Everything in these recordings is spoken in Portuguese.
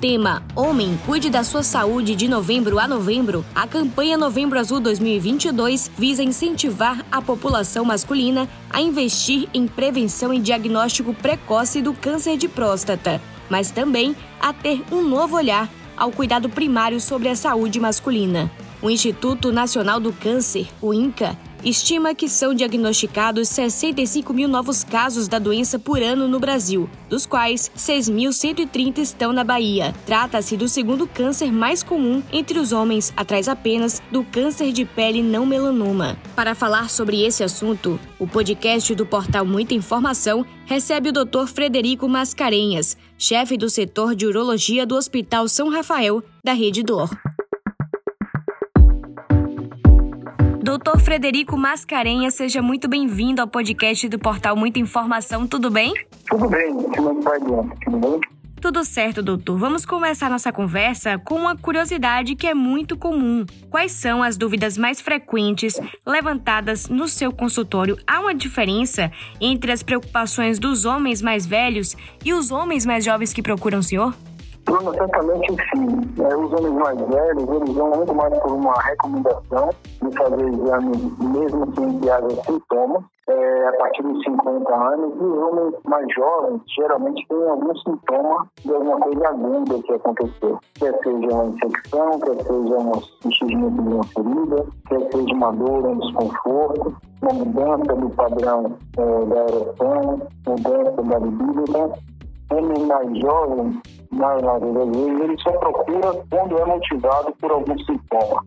tema Homem, cuide da sua saúde de novembro a novembro, a campanha Novembro Azul 2022 visa incentivar a população masculina a investir em prevenção e diagnóstico precoce do câncer de próstata, mas também a ter um novo olhar ao cuidado primário sobre a saúde masculina. O Instituto Nacional do Câncer, o INCA, estima que são diagnosticados 65 mil novos casos da doença por ano no Brasil, dos quais 6.130 estão na Bahia. Trata-se do segundo câncer mais comum entre os homens, atrás apenas do câncer de pele não melanoma. Para falar sobre esse assunto, o podcast do portal Muita Informação recebe o Dr. Frederico Mascarenhas, chefe do setor de urologia do Hospital São Rafael, da Rede Dor. Doutor Frederico Mascarenhas, seja muito bem-vindo ao podcast do portal Muita Informação, tudo bem? Tudo bem, como vai, Tudo bem? Tudo certo, doutor. Vamos começar nossa conversa com uma curiosidade que é muito comum. Quais são as dúvidas mais frequentes levantadas no seu consultório? Há uma diferença entre as preocupações dos homens mais velhos e os homens mais jovens que procuram o senhor? Bruno, certamente sim. É, os homens mais velhos, eles vão muito mais por uma recomendação de fazer exame, mesmo sem que haja sintomas, é, a partir dos 50 anos. E os homens mais jovens, geralmente, têm algum sintoma de alguma coisa aguda que aconteceu. Quer seja uma infecção, quer seja um enchimento de uma ferida, quer seja uma dor, um desconforto, uma mudança do padrão é, da ereção, mudança da libido. Então, homem mais jovem, na maioria das ele só procura quando é motivado por algum sintoma.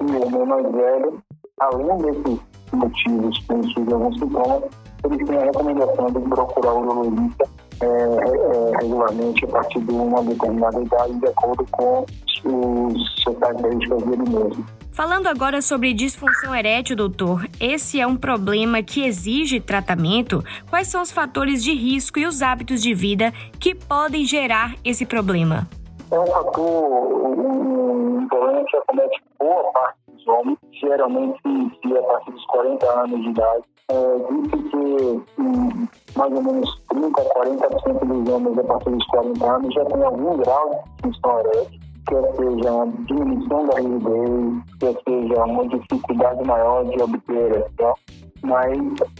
E o homem mais velho, além desses motivos que surgem algum sintoma, ele tem a recomendação de procurar o urologista é, é, regularmente a partir de uma determinada idade, de acordo com os, as características dele mesmo. Falando agora sobre disfunção erétil, doutor, esse é um problema que exige tratamento? Quais são os fatores de risco e os hábitos de vida que podem gerar esse problema? É um fator, um problema que acomete boa parte geralmente a partir dos 40 anos de idade. É, que hum, mais ou menos 30 a 40% dos homens a partir dos 40 anos já tem algum grau de disfunção erétil quer seja uma diminuição da rigidez, quer seja uma dificuldade maior de obter ereção, mas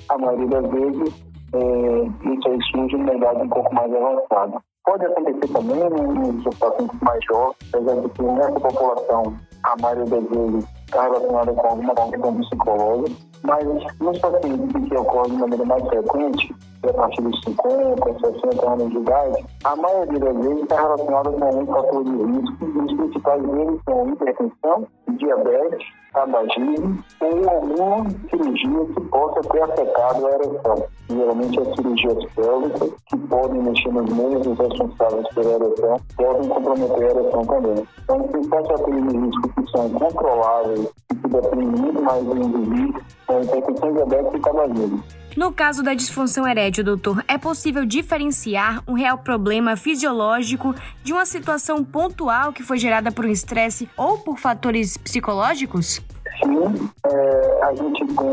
a maioria das vezes é, isso aí surge numa idade um pouco mais avançada. Pode acontecer também nos pacientes mais jovens, apesar de que nessa população a maioria das vezes está relacionada com alguma questão psicológica, mas nos pacientes que ocorre de maneira mais frequente, a partir dos 50, 60 anos de idade, a maioria das vezes está relacionada com algum fator de risco, e os principais deles são hipertensão, diabetes, tabagismo ou alguma cirurgia que possa ter afetado a ereção. Geralmente as cirurgias pélvicas, que podem mexer nos meios responsáveis pela ereção, podem comprometer a ereção também. Então, os principais fatores de risco que são controláveis e que dependem muito mais do indivíduo são hipertensão, diabetes e tabagismo. No caso da disfunção erétil, doutor, é possível diferenciar um real problema fisiológico de uma situação pontual que foi gerada por um estresse ou por fatores psicológicos? Sim, é, a gente tem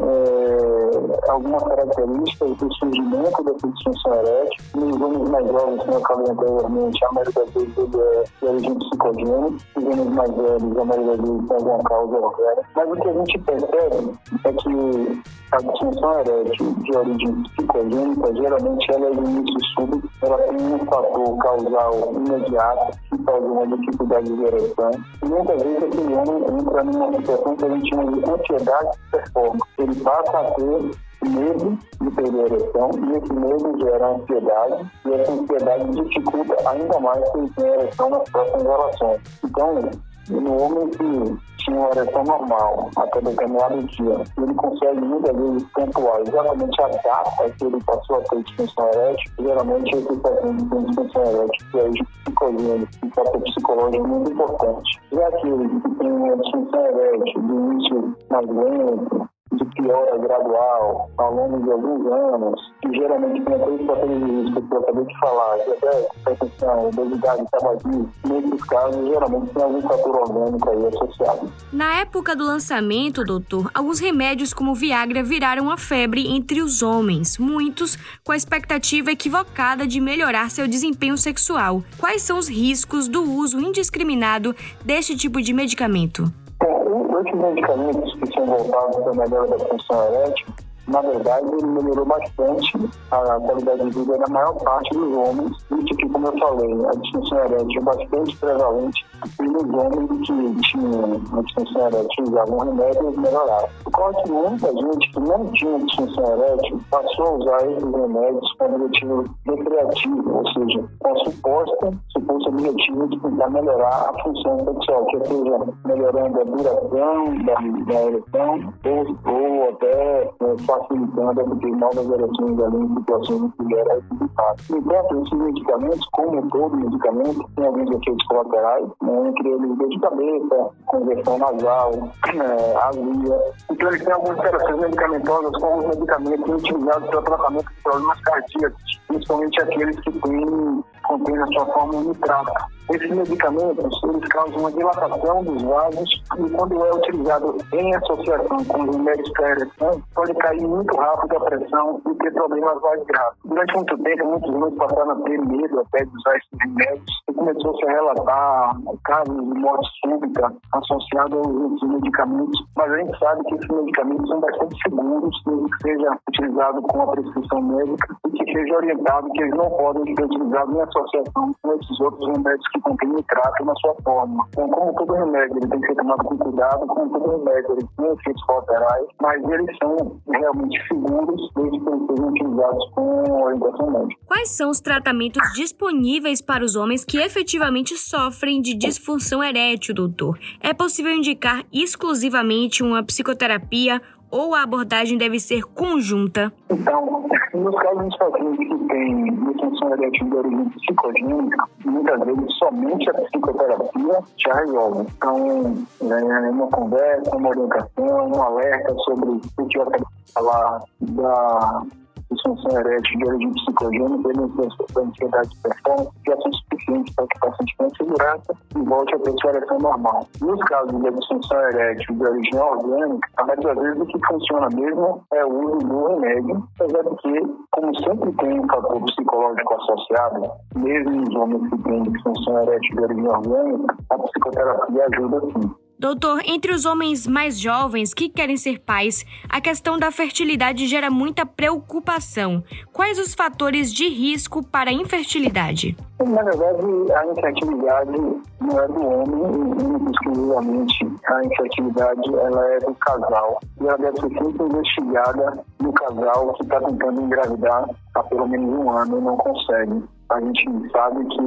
é, algumas características do surgimento da disfunção erétil. Nos homens mais jovens, como eu falei anteriormente, a maioria das vezes ele é de origem psicogênica. Nos homens mais velhos, a maioria das vezes tem alguma causa orgânica. Mas o que a gente percebe é que a disfunção erétil de origem psicogênica, geralmente ela é de início súbito, ela tem um fator causal imediato, que causa uma dificuldade de ereção. E muitas vezes aquele homem entra numa situação que a gente chama de ansiedade de performance. Ele passa a ter medo de perder a ereção e esse medo gera ansiedade e essa ansiedade dificulta ainda mais que ele tenha ereção nas próximas relações. Então, no homem que tinha uma ereção normal até determinado dia, ele consegue muitas vezes pontuar exatamente a data que ele passou a ter disfunção erétil, geralmente esse paciente tem disfunção erétil, que é psicogênico, que fator psicológico muito importante. E aquele que tem uma disfunção erétil de início mais lento, que piora gradual ao longo de alguns anos, que geralmente tem três fatores de risco que eu acabei de falar, diabetes, hipertensão, obesidade, tabagismo, nesses casos, geralmente tem algum fator orgânico aí associado. Na época do lançamento, doutor, alguns remédios como Viagra viraram a febre entre os homens, muitos com a expectativa equivocada de melhorar seu desempenho sexual. Quais são os riscos do uso indiscriminado deste tipo de medicamento? Medicamentos que são voltados para a melhora da função erétil, na verdade, ele melhorou bastante a qualidade de vida da maior parte dos homens. Isso que, como eu falei, a disfunção erétil é bastante prevalente e nos homens que tinham a disfunção erétil usavam remédios melhoraram. Ocorre que muita gente que não tinha disfunção erétil passou a usar esses remédios com objetivo recreativo, ou seja, com suposta, suposto objetivo de tentar melhorar a função sexual, que seja melhorando a duração da, da ereção ou, ou até é, facilitando a obter novas ereções ali em situações em que era eficaz. Enquanto esses medicamentos, como todo medicamento, tem alguns efeitos colaterais, né, entre eles dor de cabeça, conversão nasal, é, azia. Então eles têm algumas interações medicamentosas com os medicamentos utilizados para tratamento de problemas cardíacos, principalmente aqueles que têm contém na sua forma nitrato. Esses medicamentos, eles causam uma dilatação dos vasos e quando é utilizado em associação com os remédios para pode cair muito rápido a pressão e ter problemas mais graves. Durante muito tempo, muitos homens passaram a ter medo até de usar esses remédios e começou-se a relatar casos de morte súbita associados a esses medicamentos, mas a gente sabe que esses medicamentos são bastante seguros, desde que seja utilizado com a prescrição médica e que seja orientado que eles não podem ser utilizados em associação com esses outros remédios que contém nitrato na sua forma. Então, como todo remédio, ele tem que ser tomado com cuidado, como todo remédio, ele tem efeitos colaterais, mas eles são realmente seguros desde que eles sejam utilizados com orientação médica. Quais são os tratamentos disponíveis para os homens que efetivamente sofrem de disfunção erétil, doutor? É possível indicar exclusivamente uma psicoterapia ou a abordagem deve ser conjunta? Então, nos casos dos pacientes que têm erétil de origem psicogênica, muitas vezes somente a psicoterapia já resolve. Então, é uma conversa, uma orientação, um alerta sobre o que de falar da disfunção erétil de origem psicogênica, da ansiedade de performance, já são suficientes para que o paciente tenha segurança e volte a ter sua ereção normal. Nos casos da disfunção erétil de origem orgânica, a maioria das vezes o que funciona mesmo é o uso do remédio, apesar de que, como sempre tem um fator psicológico associado, mesmo nos homens que têm disfunção erétil de origem orgânica, a psicoterapia ajuda sim. Doutor, entre os homens mais jovens que querem ser pais, a questão da fertilidade gera muita preocupação. Quais os fatores de risco para a infertilidade? Na verdade, a infertilidade não é do homem, exclusivamente. A infertilidade ela é do casal. E ela deve ser sempre investigada no casal que está tentando engravidar há pelo menos um ano e não consegue. A gente sabe que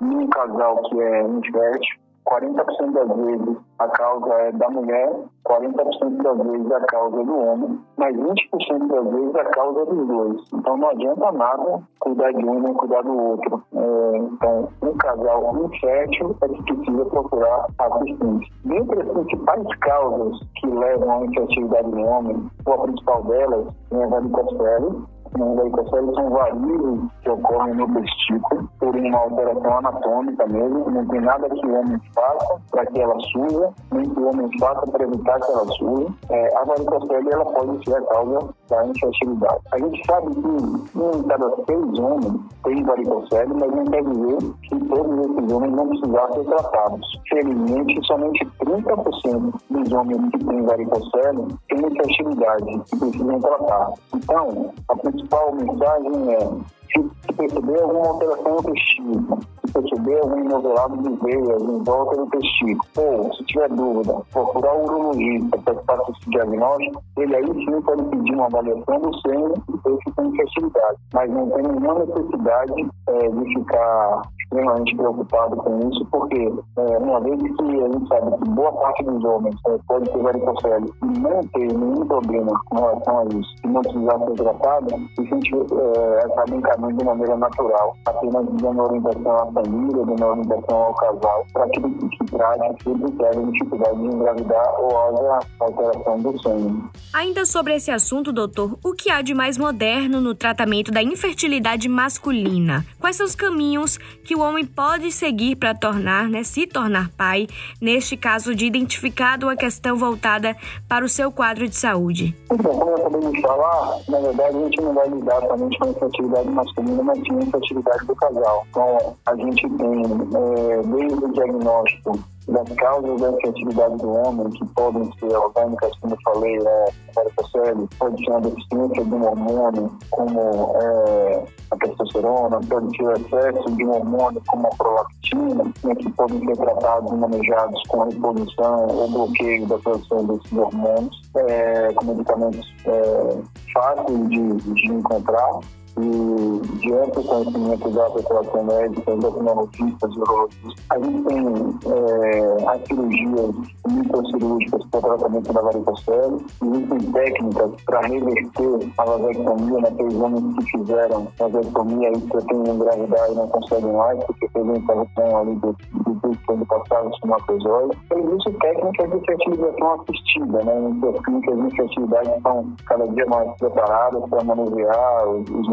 num casal que é infértil, 40% das vezes a causa é da mulher, 40% das vezes a causa é do homem, mas 20% das vezes a causa é dos dois. Então não adianta nada cuidar de um não cuidar do outro. É, então, um casal infértil é que precisa procurar assistência. Dentre as principais causas que levam à infertilidade do homem, ou a principal delas, é a varicocele, no varicocele são varizes que ocorrem no testículo por uma alteração anatômica mesmo. Não tem nada que o homem faça para que ela suja, nem que o homem faça para evitar que ela suja. É, a varicocele ela pode ser a causa da infertilidade. A gente sabe que um em cada seis homens tem varicocele, mas não quer dizer que todos esses homens não precisar ser tratados. Felizmente, somente 30% dos homens que têm varicocele têm infertilidade e precisam tratar. Então, a principal mensagem é se perceber alguma alteração no testículo, se perceber algum inovelado de veias em volta do testículo, ou se tiver dúvida, procurar o urologista para que faça esse diagnóstico, ele aí sim pode pedir uma avaliação do sêmen e ver se tem fertilidade. Mas não tem nenhuma necessidade é, de ficar extremamente preocupado com isso, porque é, uma vez que a gente sabe que boa parte dos homens é, pode ter varicocele e não ter nenhum problema com relação a isso, e não precisar ser tratado, a gente é, acaba encaminhando de maneira natural, apenas dando orientação à família, dando orientação ao casal, para que se trate sempre que haja dificuldade de engravidar ou haja alteração do sonho. Ainda sobre esse assunto, doutor, o que há de mais moderno no tratamento da infertilidade masculina? Quais são os caminhos que o homem pode seguir para tornar, né, se tornar pai, neste caso de identificado uma questão voltada para o seu quadro de saúde? Então, como eu acabei de falar, na verdade a gente não vai lidar somente com a infertilidade masculina, mas sim a infertilidade do casal. Então, a gente tem é, desde o diagnóstico das causas da infertilidade do homem, que podem ser orgânicas, como eu falei, é, varicocele, pode ser uma deficiência de um hormônio, como é, a testosterona, pode ser excesso de um hormônio, como a prolactina, né, que podem ser tratados e manejados com reposição ou bloqueio da produção desses hormônios, é, com medicamentos é, fáceis de, de encontrar e diante do conhecimento da população médica, endocrinologistas, urologistas, a gente tem é, as cirurgias microcirúrgicas para tratamento da varicocele, existem técnicas para reverter a vasectomia naqueles né, homens que fizeram vasectomia e pretendem engravidar e não conseguem mais, porque uma interrupção ali do, do ducto onde passava o espermatozoide. Existem técnicas de fertilização assistida, né? As clínicas de fertilidade estão cada dia mais preparadas para manusear os, os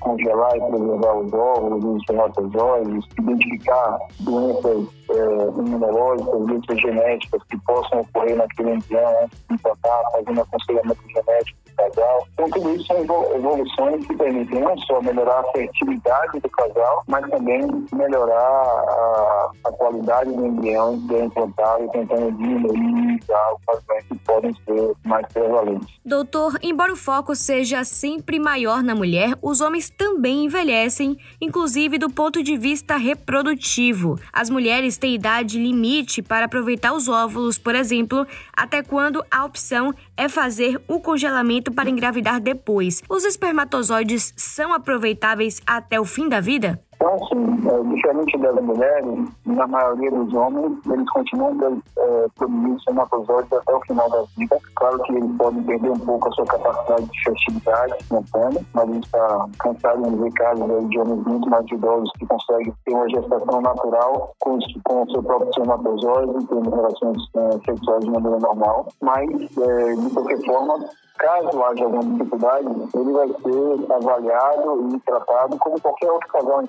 congelar e preservar os óvulos, os espermatozoides, identificar doenças é, imunológicas, genéticas que possam ocorrer naquele embrião antes de implantar, fazendo aconselhamento genético do casal. Então, tudo isso são evoluções que permitem não só melhorar a fertilidade do casal, mas também melhorar a, a qualidade do embrião que é implantado tentando diminuir as doenças que podem ser mais prevalentes. Doutor, embora o foco seja sempre maior na mulher, os homens também envelhecem, inclusive do ponto de vista reprodutivo. As mulheres têm idade limite para aproveitar os óvulos, por exemplo, até quando a opção é fazer o congelamento para engravidar depois. Os espermatozoides são aproveitáveis até o fim da vida? Então, assim, é, diferente das mulheres, na maioria dos homens, eles continuam é, produzindo espermatozoides até o final da vida. Claro que eles podem perder um pouco a sua capacidade de fertilidade espontânea, mas a gente está cansado de ver casos de homens muito mais idosos que conseguem ter uma gestação natural com, com o seu próprio espermatozoide e tendo relações é, sexuais de maneira normal. Mas, é, de qualquer forma, Caso haja alguma dificuldade, ele vai ser avaliado e tratado como qualquer outro casal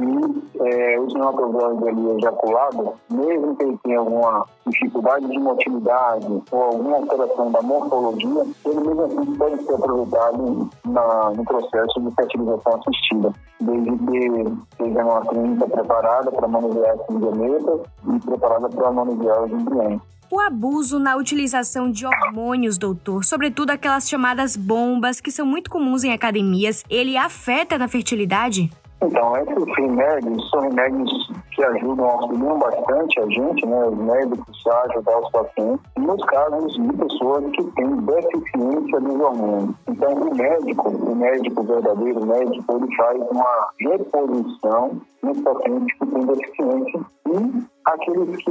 e é, o espermatozoide ali ejaculado, mesmo que ele tenha alguma dificuldade de motilidade ou alguma alteração da morfologia, ele mesmo assim pode ser aproveitado na, no processo de fertilização assistida, desde que seja uma clínica preparada para manusear esse gametas e preparada para manusear os embriões. O abuso na utilização de hormônios, doutor, sobretudo aquelas chamadas bombas que são muito comuns em academias, ele afeta na fertilidade? Então, esses remédios são remédios que ajudam, auxiliam bastante a gente, né, os médicos, a ajudar os pacientes, nos casos de pessoas que têm deficiência dos hormônios. Então, o médico, o médico verdadeiro, o médico, ele faz uma reposição nos pacientes que têm deficiência. E aqueles que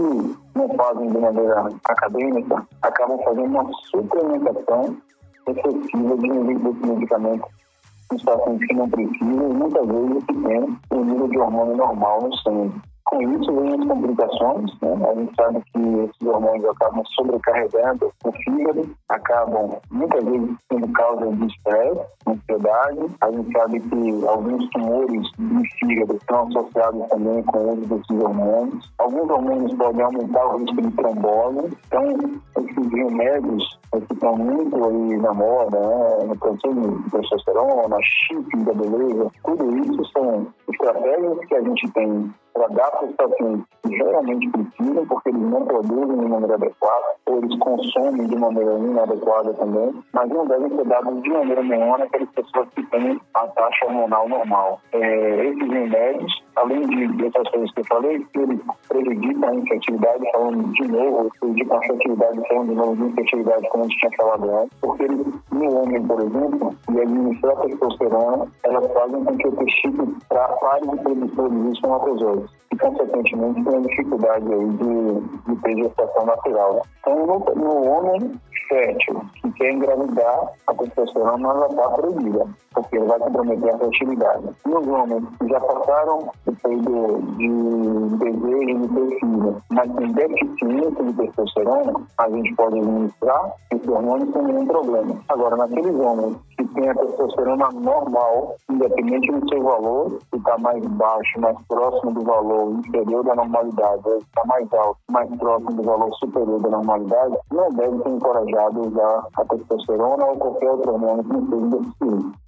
não fazem de maneira acadêmica acabam fazendo uma suplementação excessiva de um desse medicamento os pacientes que não precisam muitas vezes que têm o nível de hormônio normal no sangue. Com isso vem as complicações, né? A gente sabe que esses hormônios acabam sobrecarregando o fígado, acabam muitas vezes sendo causa de estresse, ansiedade. A gente sabe que alguns tumores do fígado estão associados também com o uso desses hormônios. Alguns hormônios podem aumentar o risco de trombose. Então, esses remédios que estão muito aí na moda, né? No processo de testosterona, chip da beleza, tudo isso são estratégias que a gente tem para dar para os pacientes que geralmente precisam, porque eles não produzem de maneira adequada, ou eles consomem de maneira inadequada também, mas não devem ser dados de maneira nenhuma naquelas pessoas que têm a taxa hormonal normal. É, esses remédios além de dessas coisas que eu falei, ele prejudica a infertilidade, falando de novo, prejudica a fertilidade, falando de novo de infertilidade, como a gente tinha falado antes, porque ele, no homem, por exemplo, e administrar a testosterona, elas fazem com que o testículo pare de produzir espermatozoides e, consequentemente, tem a dificuldade aí de, de ter gestação natural. Então, no, no homem fértil que quer engravidar, testosterona ela está proibida, porque vai comprometer a fertilidade. Nos homens que já passaram o período de desejo de ter filho, mas tem deficiência de testosterona, a gente pode administrar esse hormônio sem nenhum problema. Agora, naqueles homens que têm a testosterona normal, independente do seu valor, se está mais baixo, mais próximo do valor inferior da normalidade, ou está mais alto, mais próximo do valor superior da normalidade, não deve ser encorajado a usar a testosterona ou qualquer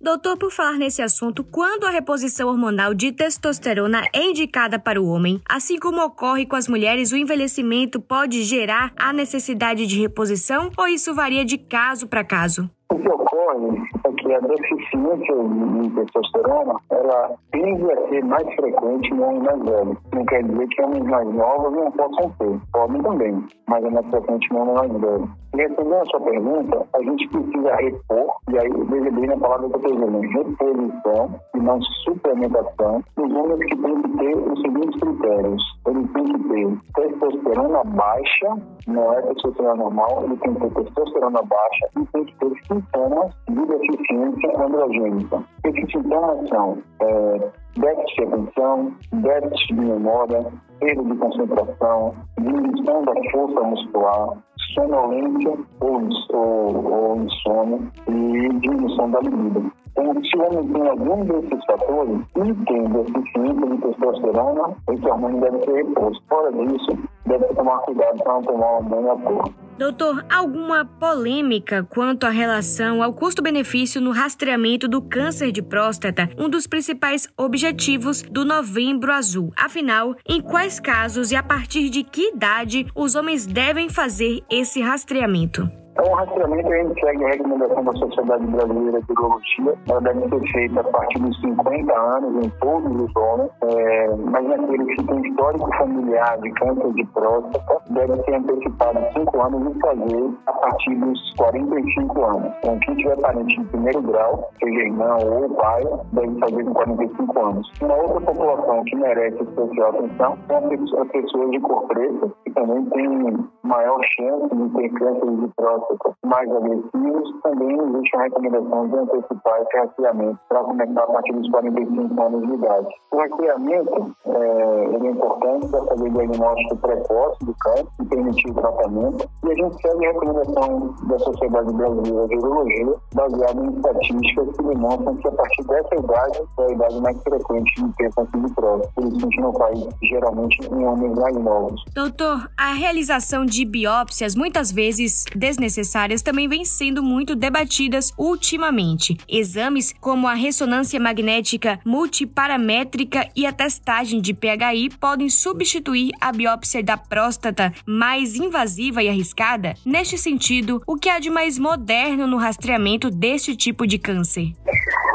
Doutor, por falar nesse assunto, quando a reposição hormonal de testosterona é indicada para o homem, assim como ocorre com as mulheres, o envelhecimento pode gerar a necessidade de reposição ou isso varia de caso para caso? O que ocorre é que a deficiência de testosterona ela tende a ser mais frequente no homem mais velho. Não quer dizer que homens mais novos não possam ter. Podem também, mas é mais frequente no homem mais velho. E respondendo a sua pergunta, a gente precisa repor, e aí bem na palavra que eu estou dizendo, reposição e não suplementação, nos homens que têm que ter os seguintes critérios. Ele tem que ter testosterona baixa, não é testosterona normal, ele tem que ter testosterona baixa e tem que ter sintomas de deficiência androgênica. Esses sintomas são é, déficit de atenção, déficit de memória, perda de concentração, diminuição da força muscular, sonolência ou, ou, ou insônia e diminuição da libido. Então, se o homem tem algum desses fatores e tem deficiência de testosterona, esse hormônio deve ser reposto. Fora disso, deve tomar cuidado para não tomar um banho à toa. Doutor, alguma polêmica quanto à relação ao custo-benefício no rastreamento do câncer de próstata, um dos principais objetivos do Novembro Azul? Afinal, em quais casos e a partir de que idade os homens devem fazer esse rastreamento? Então, o rastreamento a gente segue a recomendação da Sociedade Brasileira de Urologia. Ela deve ser feita a partir dos 50 anos em todos os homens, é, mas naqueles que têm histórico familiar de câncer de próstata, deve ser antecipado 5 anos e fazer a partir dos 45 anos. Então, quem tiver parente de primeiro grau, seja irmão ou pai, deve fazer com 45 anos. Uma outra população que merece especial atenção são as pessoas de cor preta, que também têm maior chance de ter câncer de próstata mais agressivos, também existe a recomendação de antecipar esse rastreamento para começar a partir dos 45 anos de idade. O rastreamento é, é importante para fazer diagnóstico precoce do câncer e permitir o tratamento. E a gente segue a recomendação da Sociedade Brasileira de Urologia, baseada em estatísticas que demonstram que a partir dessa idade é a idade mais frequente de ter câncer de próstata. Por isso a gente não faz geralmente em homens mais novos. Doutor, a realização de biópsias muitas vezes desnecessárias necessárias também vêm sendo muito debatidas ultimamente. Exames como a ressonância magnética multiparamétrica e a testagem de PHI podem substituir a biópsia da próstata mais invasiva e arriscada? Neste sentido, o que há de mais moderno no rastreamento deste tipo de câncer?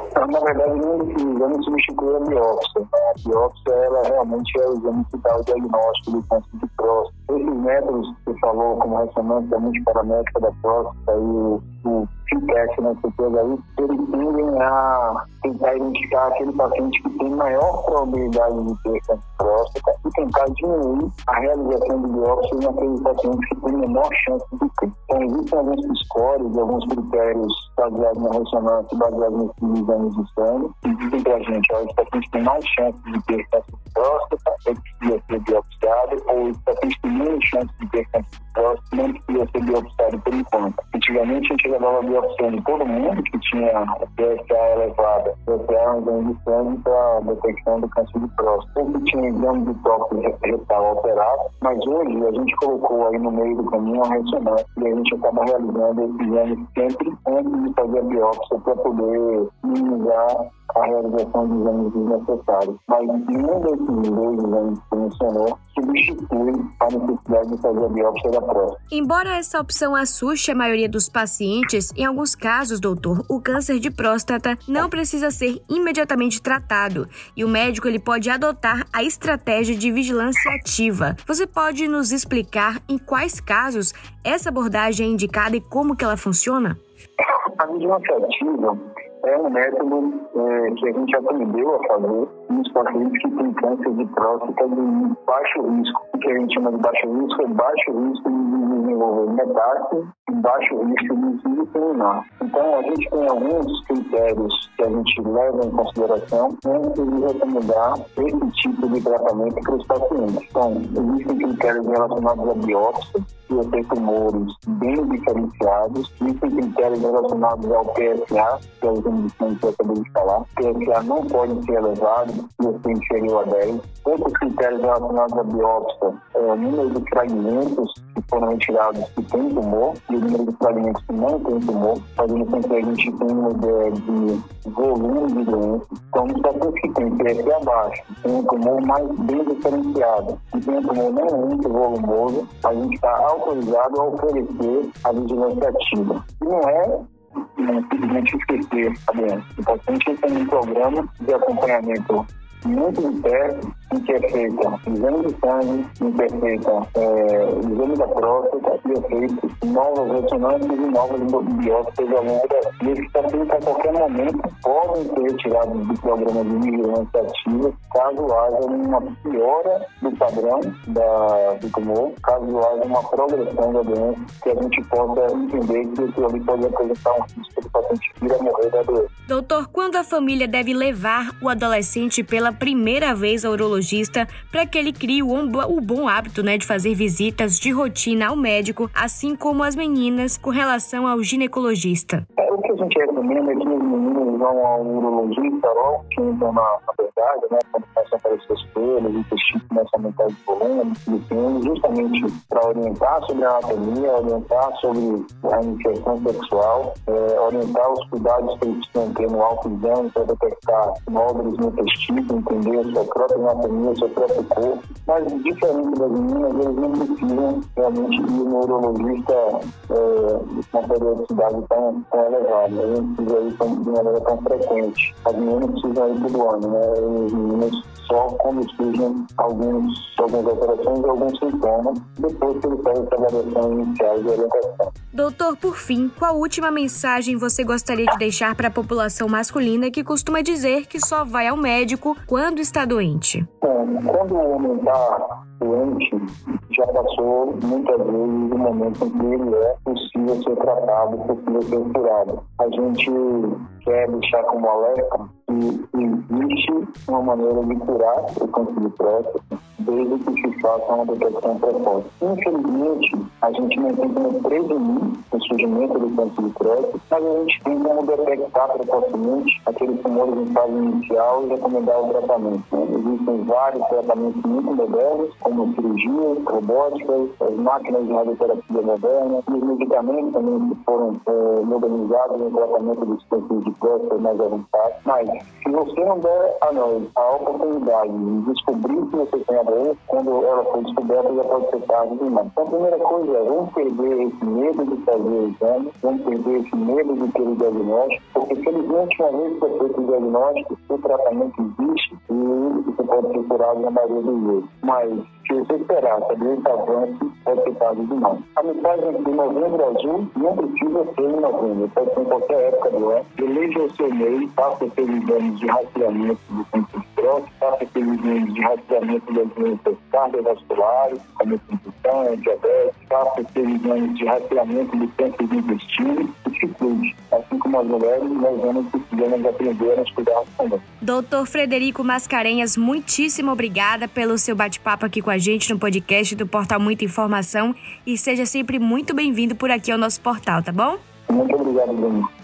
Então, na verdade, nenhum desses exames substitui a biópsia. A biópsia, ela realmente é o exame que dá o diagnóstico do câncer de próstata. Esses métodos falou, como ressonância multiparamétrica da próstata e o, né, que você aí, eles tendem a tentar identificar aquele paciente que tem maior probabilidade de ter câncer próstata e tentar diminuir a realização de biópsia naqueles pacientes que têm menor chance de ter. Então, existem alguns scores, alguns critérios baseados na ressonância, baseados nesses exames de sangue, que dizem para a gente, ó, esse paciente tem mais chance de ter câncer próstata, ele precisa ser biopsiado, ou esse paciente tem menos chance de ter câncer próstata, não precisa ser biopsiado por enquanto. Antigamente, a gente levava biopsiando todo mundo que tinha a PSA elevada, PSA um exame de sangue para detecção do câncer de próstata, que tinha exame de toque retal alterado, mas hoje a gente colocou aí no meio do caminho a ressonância e a gente acaba realizando esse exame sempre antes de fazer a biópsia para poder minimizar a realização de exames desnecessários. Mas nenhum desses esses dois exames que mencionou substitui a necessidade de fazer a biópsia da próstata. Embora essa opção assuste a maioria dos pacientes, em alguns casos, doutor, o câncer de próstata não precisa ser imediatamente tratado e o médico ele pode adotar a estratégia de vigilância ativa. Você pode nos explicar em quais casos essa abordagem é indicada e como que ela funciona? A vigilância ativa é um método é, que a gente aprendeu a fazer nos pacientes que têm câncer de próstata de baixo risco. O que a gente chama de baixo risco é baixo risco de desenvolver metástase e baixo risco de terminar. Então, a gente tem alguns critérios que a gente leva em consideração antes de recomendar esse tipo de tratamento para os pacientes. Então, existem critérios relacionados à biópsia, que ter tumores bem diferenciados, existem critérios relacionados ao PSA, que é o sangue que eu acabei de falar. PSA não pode ser elevado se você inferior a 10. Outros critérios relacionados à biópsia é o número de fragmentos que foram retirados que tem tumor e o número de fragmentos que não tem tumor, fazendo com que a gente tenha uma ideia de volume de doença. Então, pacientes que têm PSA baixo, tem um tumor mais bem diferenciado e tem um tumor não muito volumoso, a gente está autorizado a oferecer a vigilância ativa. E não é simplesmente esquecer a doença. O paciente tem um programa de acompanhamento muito perto em que é feita exame de sangue, em que é exame da próstata e novas ressonâncias e novas biópsias ao longo da vida. Pacientes, a qualquer momento, podem ser retirados do programa de vigilância ativa caso haja uma piora do padrão da, do tumor, caso haja uma progressão da doença, que a gente possa entender que aquilo ali pode apresentar um risco do paciente vir a morrer da doença. Doutor, quando a família deve levar o adolescente pela primeira vez ao urologista para que ele crie o, o bom hábito né, de fazer visitas de rotina ao médico, assim como as meninas com relação ao ginecologista? É, o que a gente é que vão ao urologista logo que entram na, verdade, né, quando começam a aparecer os pelos, o intestino começa a aumentar de volume, enfim, justamente para orientar sobre a anatomia, orientar sobre a infecção sexual, é, orientar os cuidados que eles precisam ter no autoexame para detectar nódulos no intestino, entender a sua própria anatomia, o seu próprio corpo. Mas, diferente das meninas, eles não precisam realmente ir no urologista é, com uma periodicidade tão, tão elevada. A gente precisa ir de maneira tão frequente. As meninas precisam ir todo ano, né? E os meninos só quando surgem alguns, algumas alterações alguns sintomas, depois que ele faz essa avaliação inicial de orientação. Doutor, por fim, qual última mensagem você gostaria de deixar para a população masculina que costuma dizer que só vai ao médico quando está doente? Bom, quando o homem está doente, já passou muitas vezes o momento em que ele é possível ser tratado, possível ser curado. A gente quer deixar como alerta que existe uma maneira de curar o câncer de próstata desde que se faça uma detecção precoce. Infelizmente, a gente não tem como prevenir o surgimento do câncer de próstata, mas a gente tem como detectar precocemente aqueles tumores em fase inicial e recomendar o tratamento. Né? Existem vários tratamentos muito modernos, como cirurgias, robóticas, as máquinas de radioterapia moderna, e os medicamentos também que foram é, modernizados no tratamento dos cânceres de próstata mais avançados. Mas, se você não der a nós a oportunidade de descobrir que você tem a doença, quando ela for descoberta, já pode ser tarde demais. Então, a primeira coisa é, vamos perder esse medo de fazer o exame, vamos perder esse medo de ter o diagnóstico, porque felizmente, uma vez que é feito o diagnóstico, o tratamento existe e você pode ser curado na maioria dos vezes. Mas, você que a doença avance, pode ser tarde demais. A mensagem de novembro azul não precisa ser em novembro, pode ser em qualquer época do ano. Eleja o seu meio, faça pelos exames de rastreamento do câncer de próstata, faça pelos exames de rastreamento das doenças cardiovasculares, como infecção, diabetes, faça pelos exames de rastreamento do câncer do intestino e se cuide. Assim como as mulheres, nós vamos precisamos aprender a nos cuidar também. Doutor Frederico Mascarenhas, muitíssimo obrigada pelo seu bate-papo aqui com a gente no podcast do Portal Muita Informação e seja sempre muito bem-vindo por aqui ao nosso portal, tá bom? Muito obrigado, Bruno.